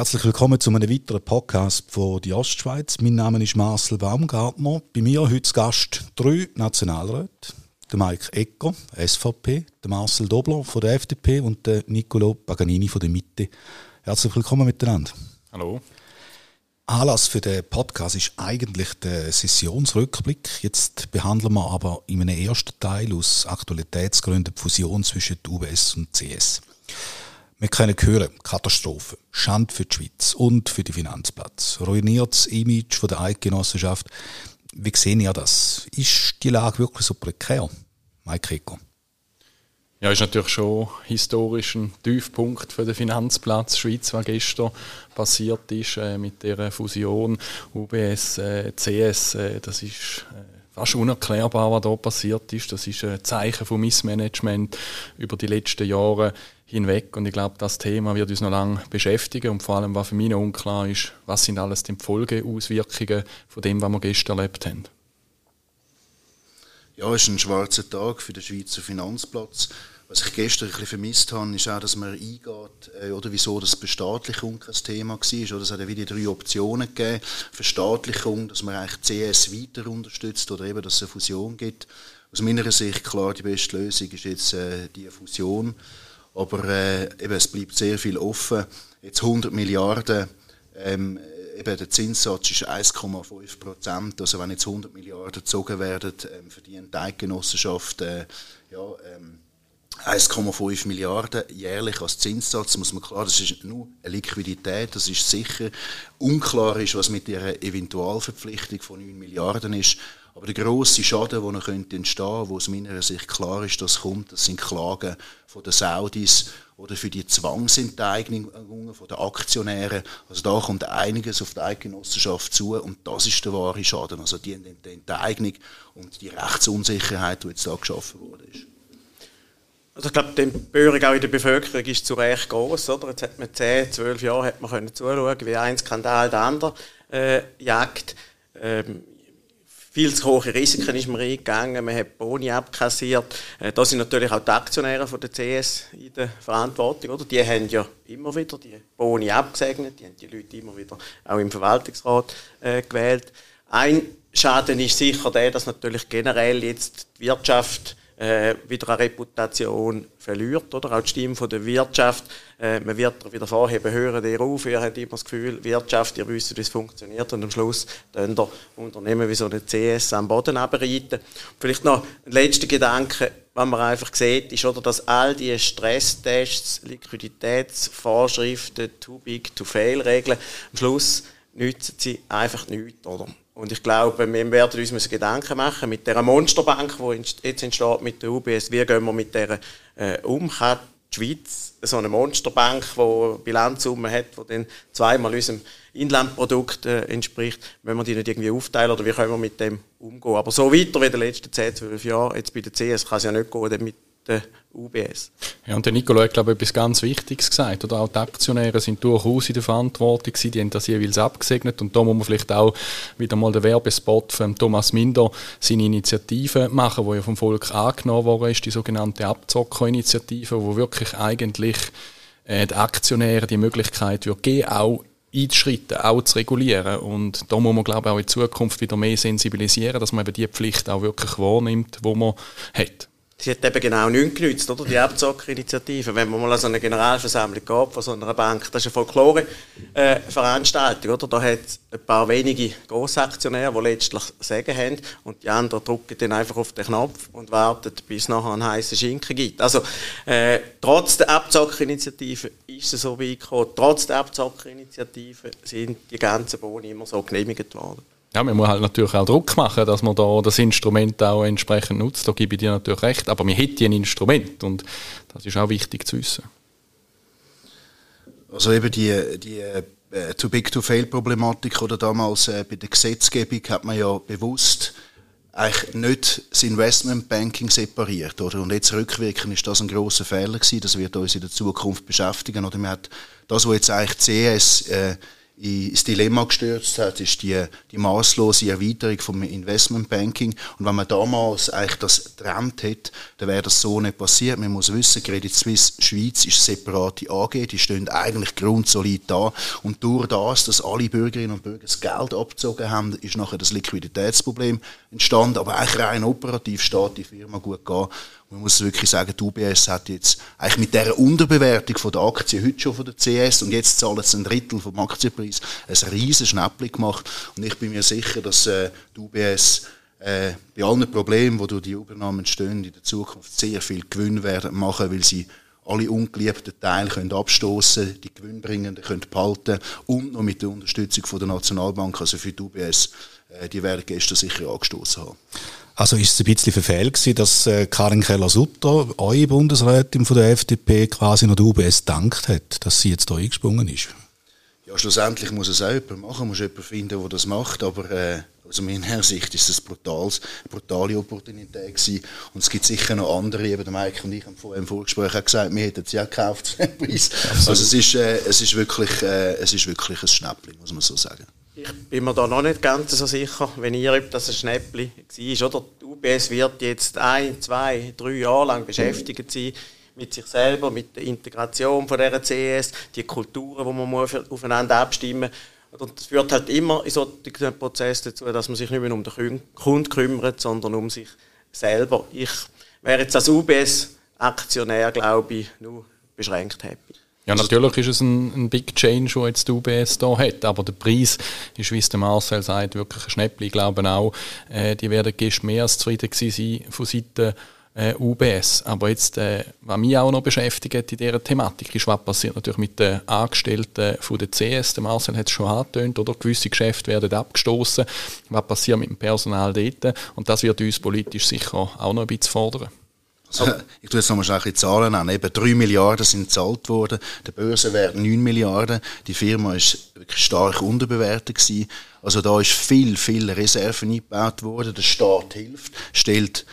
Herzlich willkommen zu einem weiteren Podcast von die Ostschweiz. Mein Name ist Marcel Baumgartner. Bei mir heute Gast drei Nationalräte. Der Mike Ecker, SVP, der Marcel Dobler von der FDP und der Nicolo Paganini von der Mitte. Herzlich willkommen miteinander. Hallo. Anlass für den Podcast ist eigentlich der Sessionsrückblick. Jetzt behandeln wir aber in einem ersten Teil aus Aktualitätsgründen die Fusion zwischen UBS und CS. Wir können hören, Katastrophe, Schande für die Schweiz und für die Finanzplatz, ruiniertes Image von der Eidgenossenschaft. Wie sehen ihr das? Ist die Lage wirklich so prekär? Mike Rico. Ja, ist natürlich schon historisch ein Tiefpunkt für den Finanzplatz Schweiz, was gestern passiert ist äh, mit der Fusion UBS, äh, CS. Äh, das ist äh, fast unerklärbar, was da passiert ist. Das ist ein Zeichen von Missmanagement über die letzten Jahre hinweg. Und ich glaube, das Thema wird uns noch lange beschäftigen. Und vor allem, was für mich noch unklar ist, was sind alles die Folgeauswirkungen von dem, was wir gestern erlebt haben. Ja, es ist ein schwarzer Tag für den Schweizer Finanzplatz. Was ich gestern ein bisschen vermisst habe, ist auch, dass man eingeht, äh, oder wieso das Bestaatlichung kein Thema war. Oder es hat ja wieder drei Optionen gegeben. Verstaatlichung, dass man eigentlich CS weiter unterstützt oder eben, dass es eine Fusion gibt. Aus meiner Sicht klar, die beste Lösung ist jetzt äh, die Fusion. Aber äh, eben, es bleibt sehr viel offen. Jetzt 100 Milliarden, ähm, eben der Zinssatz ist 1,5 Prozent. Also wenn jetzt 100 Milliarden gezogen werden, ähm, verdient die Eidgenossenschaft äh, ja, ähm, 1,5 Milliarden jährlich als Zinssatz, muss man klar, das ist nur eine Liquidität, das ist sicher. Unklar ist, was mit der Eventualverpflichtung von 9 Milliarden ist. Aber der grosse Schaden, der noch könnte wo aus meiner Sicht klar ist, dass kommt, das sind Klagen von den Saudis oder für die Zwangsenteignungen von den Aktionären. Also da kommt einiges auf die Eidgenossenschaft zu und das ist der wahre Schaden. Also die Enteignung und die Rechtsunsicherheit, die jetzt da geschaffen wurde. Also ich glaube, die Empörung auch in der Bevölkerung ist zu Recht groß. Oder? Jetzt hat man 10, 12 Jahre hat man können zuschauen, wie ein Skandal der andere äh, jagt. Ähm, viel zu hohe Risiken ist man eingegangen, man hat Boni abkassiert. Äh, da sind natürlich auch die Aktionäre von der CS in der Verantwortung. Oder? Die haben ja immer wieder die Boni abgesegnet, die haben die Leute immer wieder auch im Verwaltungsrat äh, gewählt. Ein Schaden ist sicher der, dass natürlich generell jetzt die Wirtschaft äh, wieder eine Reputation verliert, oder? Auch die Stimme der Wirtschaft. Äh, man wird wieder vorheben, hören ihr auf, ihr habt immer das Gefühl, Wirtschaft, ihr wisst, wie es funktioniert und am Schluss dann der Unternehmen wie so eine CS am Boden abreiten. Vielleicht noch ein letzter Gedanke, was man einfach sieht, ist, oder, dass all diese Stresstests, Liquiditätsvorschriften, too big to fail Regeln, am Schluss nützen sie einfach nichts, oder? Und ich glaube, wir werden uns Gedanken machen mit der Monsterbank, die jetzt entsteht mit der UBS. Wie gehen wir mit der äh, um? Kann die Schweiz so eine Monsterbank, die Bilanzsumme hat, die dann zweimal unserem Inlandprodukt äh, entspricht, wenn wir die nicht irgendwie aufteilen oder wie können wir mit dem umgehen? Aber so weiter wie in den letzten 10, 12 Jahren, jetzt bei der CS, kann es ja nicht gehen, mit der UBS. Ja, und der Nicolo hat, glaube ich, etwas ganz Wichtiges gesagt. Oder auch die Aktionäre sind durchaus in der Verantwortung gewesen, die haben das jeweils abgesegnet. Und da muss man vielleicht auch wieder mal den Werbespot von Thomas Minder seine Initiative machen, wo ja vom Volk angenommen worden ist, die sogenannte Abzocker-Initiative, wo wirklich eigentlich äh, die Aktionäre die Möglichkeit wird geben, auch einzuschreiten, auch zu regulieren. Und da muss man, glaube ich, auch in Zukunft wieder mehr sensibilisieren, dass man eben die Pflicht auch wirklich wahrnimmt, die man hat sie hat eben genau nichts genützt, oder? Die Abzockerinitiative. Wenn man mal an so eine Generalversammlung geht von so einer Bank, das ist eine Folklore-Veranstaltung, oder? Da hat es ein paar wenige Grossaktionäre, die letztlich Sagen haben und die anderen drücken dann einfach auf den Knopf und warten, bis es nachher einen heißen Schinken gibt. Also, äh, trotz der Abzockerinitiative ist es so weit gekommen. Trotz der Abzockerinitiative sind die ganzen Boni immer so genehmigt worden. Ja, man muss halt natürlich auch Druck machen, dass man da das Instrument auch entsprechend nutzt. Da gebe ich dir natürlich recht. Aber man hätte ein Instrument und das ist auch wichtig zu wissen. Also eben die, die äh, Too Big to Fail Problematik oder damals äh, bei der Gesetzgebung hat man ja bewusst eigentlich nicht das Investmentbanking separiert, oder? Und jetzt rückwirkend ist das ein großer Fehler gewesen. Das wird uns in der Zukunft beschäftigen, oder? Man hat das, was jetzt eigentlich CS äh, ins Dilemma gestürzt hat, ist die, die maßlose Erweiterung vom Investmentbanking. Und wenn man damals eigentlich das getrennt hätte, dann wäre das so nicht passiert. Man muss wissen, Credit Suisse Schweiz ist separate AG, die stehen eigentlich grundsolid da. Und durch das, dass alle Bürgerinnen und Bürger das Geld abgezogen haben, ist nachher das Liquiditätsproblem entstanden. Aber eigentlich rein operativ steht die Firma gut gehen. Man muss wirklich sagen, die UBS hat jetzt eigentlich mit dieser Unterbewertung von der Aktie heute schon von der CS und jetzt zahlen sie ein Drittel vom Aktienpreis ein riesen Schnäppchen gemacht. Und ich bin mir sicher, dass äh, die UBS äh, bei allen Problemen, die durch die Übernahmen entstehen, in der Zukunft sehr viel Gewinn werden machen, weil sie alle ungeliebten Teile können abstoßen, die Gewinnbringenden können behalten und noch mit der Unterstützung von der Nationalbank, also für die UBS, äh, die werden gestern sicher angestoßen haben. Also ist es ein bisschen verfehlt gewesen, dass äh, Karin Keller-Sutter, eure Bundesrätin von der FDP, quasi noch der UBS dankt hat, dass sie jetzt da eingesprungen ist? Ja, schlussendlich muss es auch jemand machen, muss jemand finden, der das macht, aber äh, aus meiner Sicht ist es eine brutales, brutale Opportunität gewesen. Und es gibt sicher noch andere, eben der Mike und ich haben vorher im Vorgespräch auch gesagt, wir hätten sie auch gekauft dem Preis. Also es ist, äh, es, ist wirklich, äh, es ist wirklich ein Schnäppchen, muss man so sagen. Ich bin mir da noch nicht ganz so sicher, wenn ihr, ob das ein Schnäppli war. Oder? Die UBS wird jetzt ein, zwei, drei Jahre lang beschäftigt sein mit sich selber, mit der Integration von dieser CS, die Kulturen, die man muss aufeinander abstimmen muss. Und es führt halt immer in solchen Prozess dazu, dass man sich nicht mehr um den Kunden kümmert, sondern um sich selber. Ich wäre jetzt als UBS-Aktionär, glaube ich, nur beschränkt happy. Ja, natürlich ist es ein, ein Big Change, den jetzt die UBS hier hat, aber der Preis ist, wie es der Marcel sagt, wirklich ein Schnäppchen. Ich glaube auch, äh, die werden gestern mehr als zufrieden sein von Seiten äh, UBS. Aber jetzt, äh, was mich auch noch beschäftigt in dieser Thematik, ist, was passiert natürlich mit den Angestellten von der CS. Der Marcel hat es schon angetönt, oder? Gewisse Geschäfte werden abgestoßen. Was passiert mit dem Personal dort? Und das wird uns politisch sicher auch noch ein bisschen fordern. Also, ich tue jetzt nochmal die Zahlen an. Eben 3 Milliarden sind gezahlt worden, der Börsenwert 9 Milliarden. Die Firma ist wirklich stark unterbewertet gewesen. Also da ist viel, viel Reserven eingebaut worden. Der Staat hilft, stellt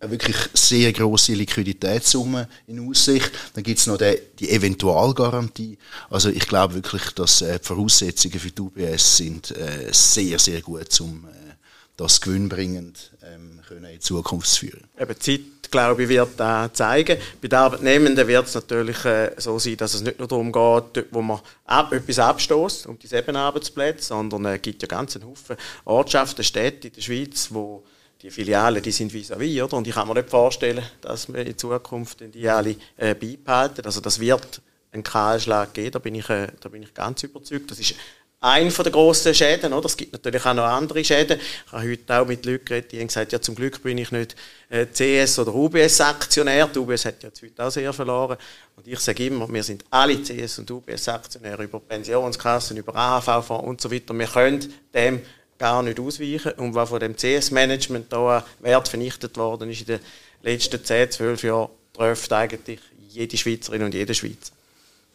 wirklich sehr große Liquiditätssumme in Aussicht. Dann gibt es noch die, die Eventualgarantie. Also ich glaube wirklich, dass äh, die Voraussetzungen für die UBS sind äh, sehr, sehr gut, um äh, das gewinnbringend ähm, können in Zukunft zu führen. Eben Zeit glaube ich, wird äh, zeigen. Bei den Arbeitnehmenden wird es natürlich so sein, dass es nicht nur darum geht, wo man ab, etwas abstoßt, um die sieben Arbeitsplätze, sondern es gibt ja ganz einen Haufen Ortschaften, Städte in der Schweiz, wo die Filialen, die sind vis-à-vis, -vis, oder? Und ich kann mir nicht vorstellen, dass wir in Zukunft die alle äh, beibehalten. Also das wird einen Kahlschlag geben, da bin ich, äh, da bin ich ganz überzeugt. Das ist ein von der grossen Schäden. Oder? Es gibt natürlich auch noch andere Schäden. Ich habe heute auch mit Leuten geredet, die haben gesagt, ja, zum Glück bin ich nicht äh, CS- oder UBS-Aktionär. Die UBS hat ja heute auch sehr verloren. Und ich sage immer, wir sind alle CS- und UBS-Aktionäre über Pensionskassen, über AHV-Fonds und so weiter. Wir können dem gar nicht ausweichen. Und was von dem CS-Management da Wert vernichtet worden ist in den letzten 10, 12 Jahren, trifft eigentlich jede Schweizerin und jede Schweizer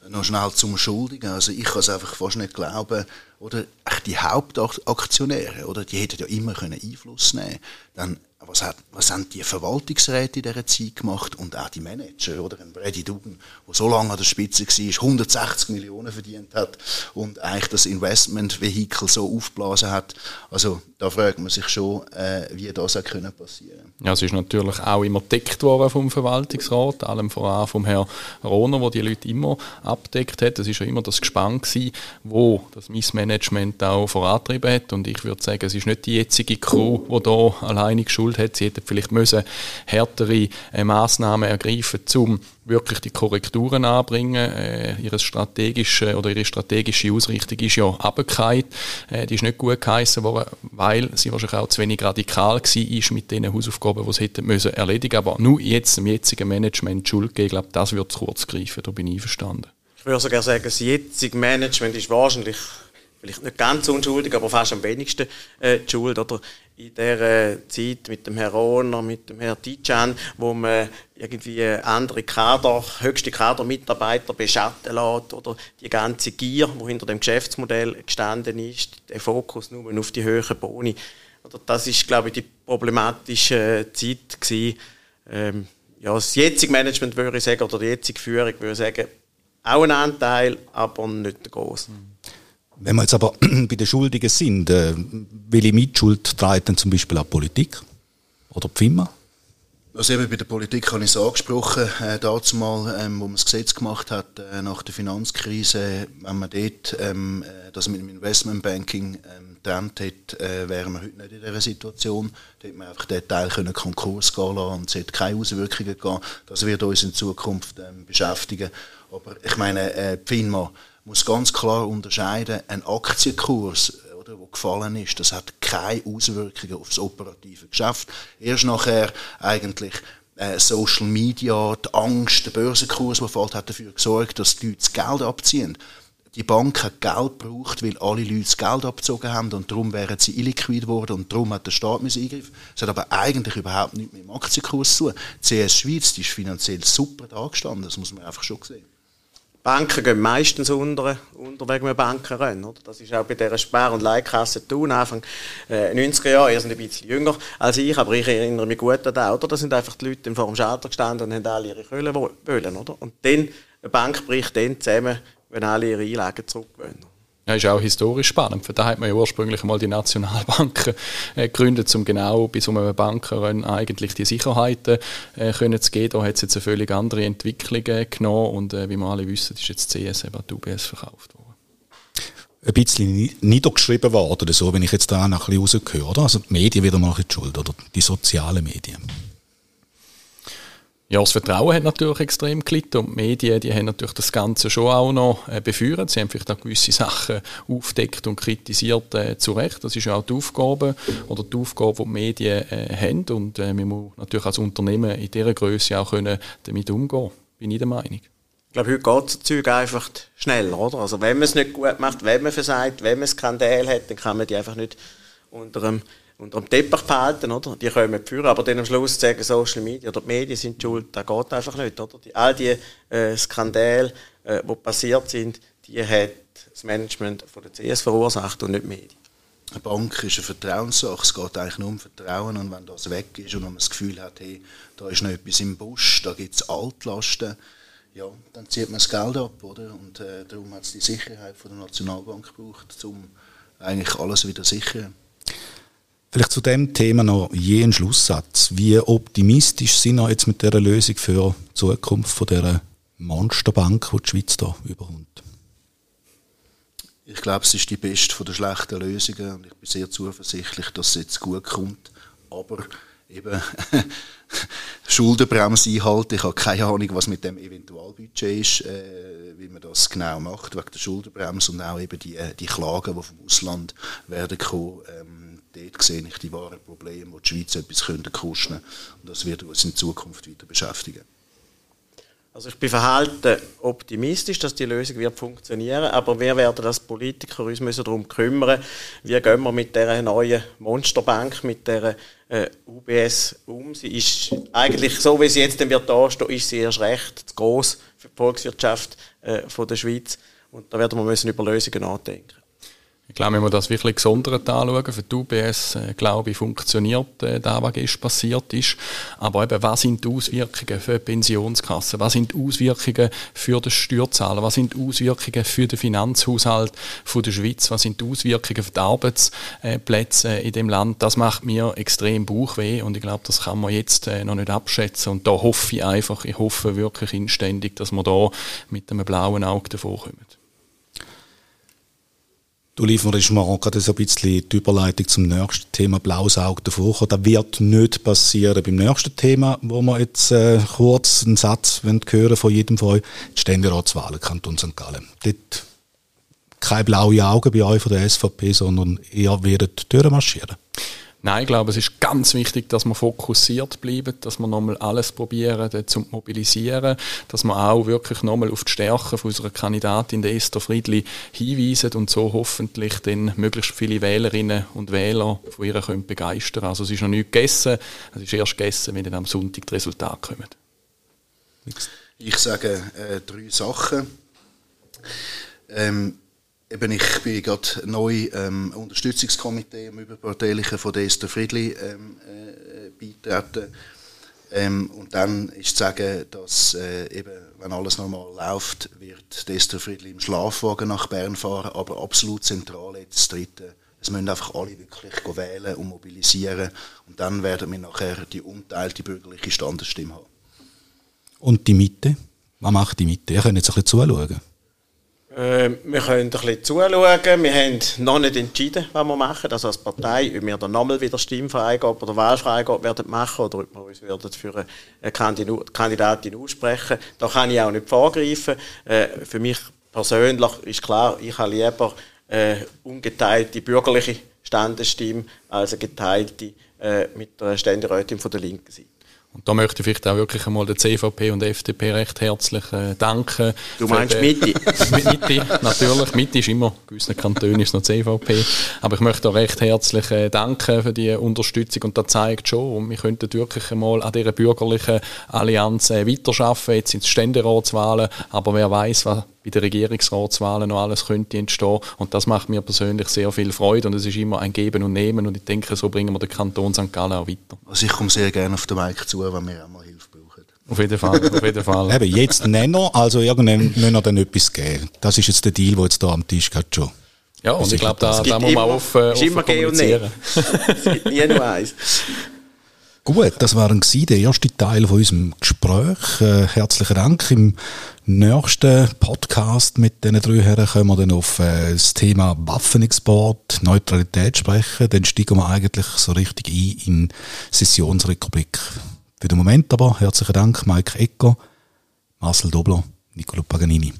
noch schnell zum Schuldigen. Also ich kann es einfach fast nicht glauben. Oder die Hauptaktionäre, oder die hätten ja immer können Einfluss nehmen. Dann was, hat, was haben die Verwaltungsräte in dieser Zeit gemacht und auch die Manager, oder? Ein Brady Dugan, der so lange an der Spitze war, 160 Millionen verdient hat und eigentlich das Investmentvehikel so aufgeblasen hat. Also da fragt man sich schon, äh, wie das auch können passieren Ja, es ist natürlich auch immer deckt worden vom Verwaltungsrat, allem voran vom Herrn Rohner, der die Leute immer abdeckt hat. Es ist ja immer das Gespann gewesen, wo das Missmanagement auch vorantrieben hat und ich würde sagen, es ist nicht die jetzige Crew, die da alleine schuld Schuld hat. Sie hätten vielleicht müssen härtere äh, Maßnahmen ergreifen, um wirklich die Korrekturen anbringen. Äh, ihre strategische oder ihre strategische Ausrichtung ist ja abgekehrt. Äh, die ist nicht gut geheißen worden, weil sie wahrscheinlich auch zu wenig radikal war mit den Hausaufgaben, die sie hätten müssen erledigen. Aber nur jetzt im jetzigen Management Schuld geben, glaube, das wird zu kurz greifen. Da bin ich einverstanden. Ich würde sogar sagen, das jetzige Management ist wahrscheinlich vielleicht nicht ganz unschuldig, aber fast am wenigsten äh, die Schuld. Oder in der äh, Zeit mit dem Herrn Rohner, mit dem Herrn Tijan, wo man irgendwie andere Kader, höchste Kadermitarbeiter beschatten lässt oder die ganze Gier, wo hinter dem Geschäftsmodell gestanden ist, der Fokus nur auf die höheren Boni. Oder das ist, glaube ich, die problematische Zeit gewesen. Ähm, ja, das jetzige Management würde ich sagen, oder die jetzige Führung würde ich sagen, auch ein Anteil, aber nicht groß. Mhm. Wenn wir jetzt aber bei den Schuldigen sind, äh, welche Mitschuld trägt dann zum Beispiel auch Politik oder die FIMA? Also eben bei der Politik habe ich es angesprochen, äh, dazu mal, ähm, wo man das Gesetz gemacht hat äh, nach der Finanzkrise, wenn man dort ähm, äh, das mit dem Investmentbanking ähm, getrennt hätte, äh, wären wir heute nicht in dieser Situation. Da hätte man einfach den Teil können Konkurs gehen lassen und es hätte keine Auswirkungen gegeben. Das wird uns in Zukunft ähm, beschäftigen. Aber ich meine, äh, die FINMA muss ganz klar unterscheiden, ein Aktienkurs oder, wo gefallen ist, das hat keine Auswirkungen auf das operative Geschäft. Erst nachher eigentlich äh, Social Media, die Angst, der Börsenkurs, der fällt, hat dafür gesorgt, dass die Leute das Geld abziehen. Die Bank hat Geld gebraucht, weil alle Leute das Geld abgezogen haben und darum wären sie illiquid geworden und darum hat der Staat eingreifen Es hat aber eigentlich überhaupt nichts mit dem Aktienkurs zu tun. Die CS Schweiz die ist finanziell super dagestanden, das muss man einfach schon sehen. Banken gehen meistens unter, unter wegen einem Bankenrennen. Oder? Das ist auch bei dieser Spar- und Leihkasse tun, Anfang äh, 90er Jahre. Ihr seid ein bisschen jünger als ich, aber ich erinnere mich gut an das. Oder? Da sind einfach die Leute vor dem Schalter gestanden und haben alle ihre Kohlen wollen. Oder? Und dann, eine Bank bricht dann zusammen, wenn alle ihre Einlagen zurückgewöhnen. Ja, ist auch historisch spannend. Für da hat man ja ursprünglich mal die Nationalbanken äh, gegründet, um genau bei so einem Bankenrennen eigentlich die Sicherheiten äh, können zu geben. Da hat es jetzt eine völlig andere Entwicklung äh, genommen und äh, wie wir alle wissen, ist jetzt CS eben die UBS verkauft worden. Ein bisschen niedergeschrieben worden so, wenn ich jetzt da noch ein bisschen rausgehöre, oder? Also die Medien wieder mal die Schuld, oder die sozialen Medien. Ja, das Vertrauen hat natürlich extrem gelitten und die Medien, die haben natürlich das Ganze schon auch noch äh, befeuert. Sie haben vielleicht auch gewisse Sachen aufdeckt und kritisiert äh, zu Recht. Das ist ja auch die Aufgabe oder die Aufgabe, die die Medien äh, haben und äh, man muss natürlich als Unternehmen in dieser Größe auch können damit umgehen. Bin ich der Meinung. Ich glaube, heute geht das Zeug einfach schneller, oder? Also wenn man es nicht gut macht, wenn man versagt, wenn man Skandal hat, dann kann man die einfach nicht unter einem unter dem Teppich behalten, oder? Die können führen, aber dann am Schluss sagen Social Media oder die Medien sind schuld, das geht einfach nicht, oder? Die, all die äh, Skandale, äh, die passiert sind, die hat das Management von der CS verursacht und nicht die Medien. Eine Bank ist eine Vertrauenssache. Es geht eigentlich nur um Vertrauen. Und wenn das weg ist und man das Gefühl hat, hey, da ist noch etwas im Busch, da gibt es Altlasten, ja, dann zieht man das Geld ab, oder? Und äh, darum hat es die Sicherheit von der Nationalbank gebraucht, um eigentlich alles wieder sichern. Vielleicht zu dem Thema noch je ein Schlusssatz. Wie optimistisch sind wir jetzt mit dieser Lösung für die Zukunft von dieser Monsterbank, die die Schweiz da überkommt? Ich glaube, es ist die beste von der schlechten Lösungen und ich bin sehr zuversichtlich, dass es jetzt gut kommt. Aber eben Schuldenbremse einhalten. Ich habe keine Ahnung, was mit dem Eventualbudget ist, äh, wie man das genau macht, wegen der Schuldenbremse und auch eben die, äh, die Klagen, die vom Ausland werden kommen. Ähm, dort sehe ich die wahren Probleme, wo die Schweiz etwas könnte kosten und das wird uns in Zukunft weiter beschäftigen. Also ich bin verhalten optimistisch, dass die Lösung wird funktionieren, aber wir werden als Politiker uns müssen darum kümmern, wie gehen wir mit der neuen Monsterbank, mit der äh, UBS um. Sie ist eigentlich so, wie sie jetzt dann wird ist sie erst recht zu groß für die Volkswirtschaft äh, von der Schweiz und da werden wir müssen über Lösungen nachdenken. Ich glaube, wenn wir das wirklich gesondert anschauen, für die UBS, äh, glaube ich, funktioniert äh, das, was gestern passiert ist. Aber eben, was sind die Auswirkungen für die Pensionskasse? Was sind die Auswirkungen für den Steuerzahler? Was sind die Auswirkungen für den Finanzhaushalt von der Schweiz? Was sind die Auswirkungen für die Arbeitsplätze in dem Land? Das macht mir extrem Bauchweh und ich glaube, das kann man jetzt äh, noch nicht abschätzen. Und da hoffe ich einfach, ich hoffe wirklich inständig, dass wir da mit einem blauen Auge davor kommen. Du lieferst mir auch gerade so ein bisschen die Überleitung zum nächsten Thema Blaues Auge davor. Das wird nicht passieren beim nächsten Thema, wo wir jetzt äh, kurz einen Satz hören von jedem von euch. Die Ständeratswahlen Kanton St. Gallen. Dort keine blauen Augen bei euch von der SVP, sondern eher werdet durchmarschieren. Nein, ich glaube, es ist ganz wichtig, dass wir fokussiert bleiben, dass wir nochmal alles probieren zu mobilisieren, dass wir auch wirklich nochmal auf die Stärken unserer Kandidatin, der Esther Friedli, hinweisen und so hoffentlich dann möglichst viele Wählerinnen und Wähler von ihr können begeistern Also es ist noch nicht gegessen, es ist erst gegessen, wenn dann am Sonntag die Resultate kommen. Ich sage äh, drei Sachen. Ähm, Eben, ich bin gerade neu ähm, Unterstützungskomitee im Überparteilichen von der Esther Friedli ähm, äh, beitreten. Ähm, und dann ist zu sagen, dass äh, eben, wenn alles normal läuft, wird Esther Friedli im Schlafwagen nach Bern fahren, aber absolut zentral jetzt das Dritte. Es müssen einfach alle wirklich wählen und mobilisieren und dann werden wir nachher die unteilte bürgerliche Standesstimme haben. Und die Mitte? Was macht die Mitte? Ihr könnt jetzt ein bisschen zuschauen. Äh, wir können ein bisschen zuschauen. Wir haben noch nicht entschieden, was wir machen. Also als Partei, ob wir dann nochmal wieder Stimmfreigabe oder Wahlfreigabe werden machen oder ob wir uns für eine Kandidatin aussprechen. Da kann ich auch nicht vorgreifen. Äh, für mich persönlich ist klar, ich habe lieber äh, ungeteilte bürgerliche Standesstimme als eine geteilte äh, mit der Ständerätin von der linken Seite. Und da möchte ich vielleicht auch wirklich einmal der CVP und der FDP recht herzlich äh, danken. Du meinst Mitte? Mitte, natürlich. Mitte ist immer, in gewissen Kantonen ist noch CVP. Aber ich möchte auch recht herzlich äh, danken für die Unterstützung und das zeigt schon, und wir könnten wirklich einmal an dieser bürgerlichen Allianz äh, weiterarbeiten. Jetzt sind es Ständeratswahlen, aber wer weiß, was bei den Regierungsratswahlen noch alles könnte entstehen. Und das macht mir persönlich sehr viel Freude und es ist immer ein Geben und Nehmen und ich denke, so bringen wir den Kanton St. Gallen auch weiter. Also ich komme sehr gerne auf den Mike zu, wenn wir auch mal Hilfe brauchen. Auf jeden Fall, auf jeden Fall. Eben, jetzt Nenner, also irgendwann müssen wir dann etwas geben. Das ist jetzt der Deal, der jetzt hier am Tisch geht schon. Ja, und ich glaube, da, da muss man offen, offen immer kommunizieren. es gibt nie nur eins. Gut, das war der erste Teil von unserem Gespräch. Äh, herzlichen Dank. Im nächsten Podcast mit den drei Herren können wir dann auf äh, das Thema Waffenexport, Neutralität sprechen. Dann steigen wir eigentlich so richtig ein in Sessionsrepublik. Für den Moment aber herzlichen Dank, Mike Ecker, Marcel Dobler, Nicolo Paganini.